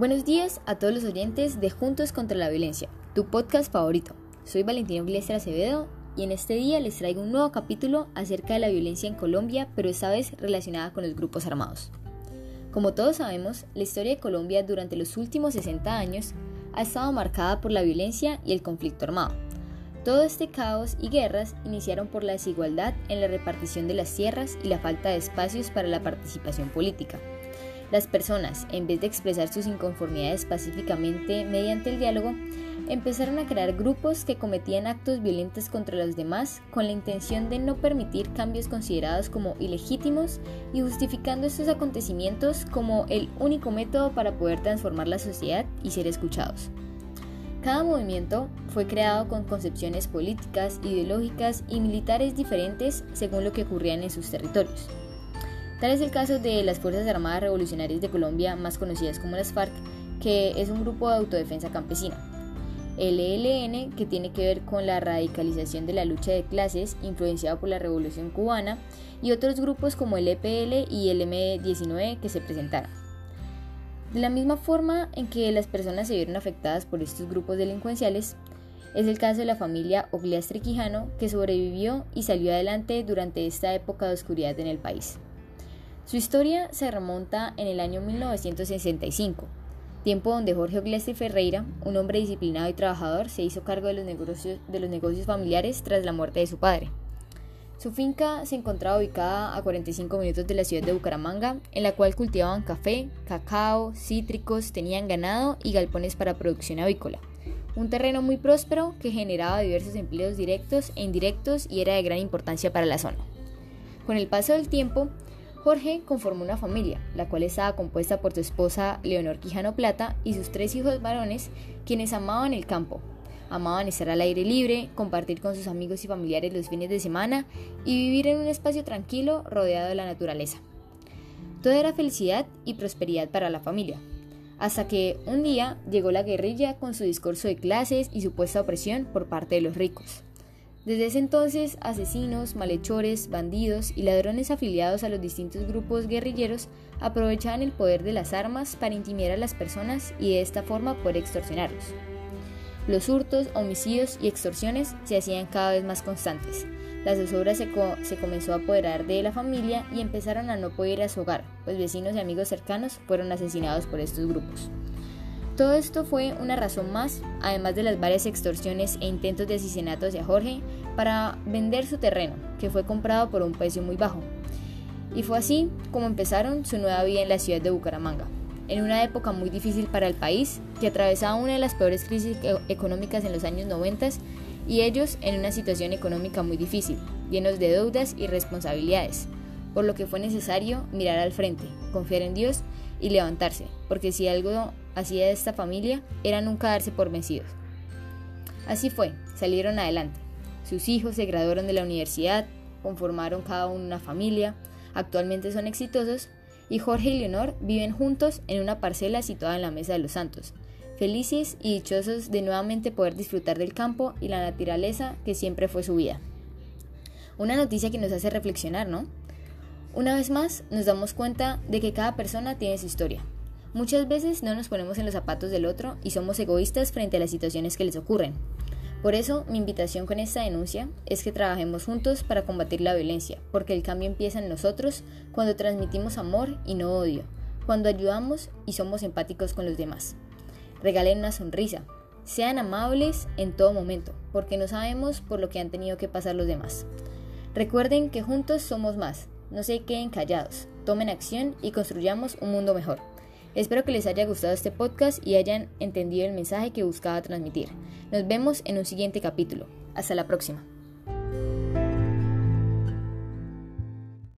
Buenos días a todos los oyentes de Juntos contra la Violencia, tu podcast favorito. Soy Valentino Iglesias Acevedo y en este día les traigo un nuevo capítulo acerca de la violencia en Colombia, pero esta vez relacionada con los grupos armados. Como todos sabemos, la historia de Colombia durante los últimos 60 años ha estado marcada por la violencia y el conflicto armado. Todo este caos y guerras iniciaron por la desigualdad en la repartición de las tierras y la falta de espacios para la participación política. Las personas, en vez de expresar sus inconformidades pacíficamente mediante el diálogo, empezaron a crear grupos que cometían actos violentos contra los demás con la intención de no permitir cambios considerados como ilegítimos y justificando estos acontecimientos como el único método para poder transformar la sociedad y ser escuchados. Cada movimiento fue creado con concepciones políticas, ideológicas y militares diferentes según lo que ocurría en sus territorios. Tal es el caso de las Fuerzas Armadas Revolucionarias de Colombia, más conocidas como las FARC, que es un grupo de autodefensa campesina. El ELN, que tiene que ver con la radicalización de la lucha de clases influenciado por la Revolución cubana, y otros grupos como el EPL y el M19 que se presentaron. De la misma forma en que las personas se vieron afectadas por estos grupos delincuenciales, es el caso de la familia Ogliastre Quijano, que sobrevivió y salió adelante durante esta época de oscuridad en el país. Su historia se remonta en el año 1965, tiempo donde Jorge Ogliastre Ferreira, un hombre disciplinado y trabajador, se hizo cargo de los negocios, de los negocios familiares tras la muerte de su padre. Su finca se encontraba ubicada a 45 minutos de la ciudad de Bucaramanga, en la cual cultivaban café, cacao, cítricos, tenían ganado y galpones para producción avícola. Un terreno muy próspero que generaba diversos empleos directos e indirectos y era de gran importancia para la zona. Con el paso del tiempo, Jorge conformó una familia, la cual estaba compuesta por su esposa Leonor Quijano Plata y sus tres hijos varones, quienes amaban el campo, Amaban estar al aire libre, compartir con sus amigos y familiares los fines de semana y vivir en un espacio tranquilo rodeado de la naturaleza. Todo era felicidad y prosperidad para la familia, hasta que un día llegó la guerrilla con su discurso de clases y supuesta opresión por parte de los ricos. Desde ese entonces, asesinos, malhechores, bandidos y ladrones afiliados a los distintos grupos guerrilleros aprovechaban el poder de las armas para intimidar a las personas y de esta forma poder extorsionarlos. Los hurtos, homicidios y extorsiones se hacían cada vez más constantes. La zozobra se, comenzó a apoderar de la familia y empezaron a no poder ir a su hogar, pues vecinos y amigos cercanos fueron asesinados por estos grupos. Todo esto fue una razón más, además de las varias extorsiones e intentos de asesinato hacia Jorge, para vender su terreno, que fue comprado por un precio muy bajo. Y fue así como empezaron su nueva vida en la ciudad de Bucaramanga en una época muy difícil para el país, que atravesaba una de las peores crisis e-, económicas en los años 90 y ellos en una situación económica muy difícil, llenos de deudas y responsabilidades, por lo que fue necesario mirar al frente, confiar en Dios y levantarse, porque si algo hacía de esta familia era nunca darse por vencidos. Así fue, salieron adelante. Sus hijos se graduaron de la universidad, conformaron cada uno una familia, actualmente son exitosos y Jorge y Leonor viven juntos en una parcela situada en la Mesa de los Santos, felices y dichosos de nuevamente poder disfrutar del campo y la naturaleza que siempre fue su vida. Una noticia que nos hace reflexionar, ¿no? Una vez más, nos damos cuenta de que cada persona tiene su historia. Muchas veces no nos ponemos en los zapatos del otro y somos egoístas frente a las situaciones que les ocurren. Por eso, mi invitación con esta denuncia es que trabajemos juntos para combatir la violencia, porque el cambio empieza en nosotros cuando transmitimos amor y no odio, cuando ayudamos y somos empáticos con los demás. Regalen una sonrisa, sean amables en todo momento, porque no sabemos por lo que han tenido que pasar los demás. Recuerden que juntos somos más, no se queden callados, tomen acción y construyamos un mundo mejor. Espero que les haya gustado este podcast y hayan entendido el mensaje que buscaba transmitir. Nos vemos en un siguiente capítulo. Hasta la próxima.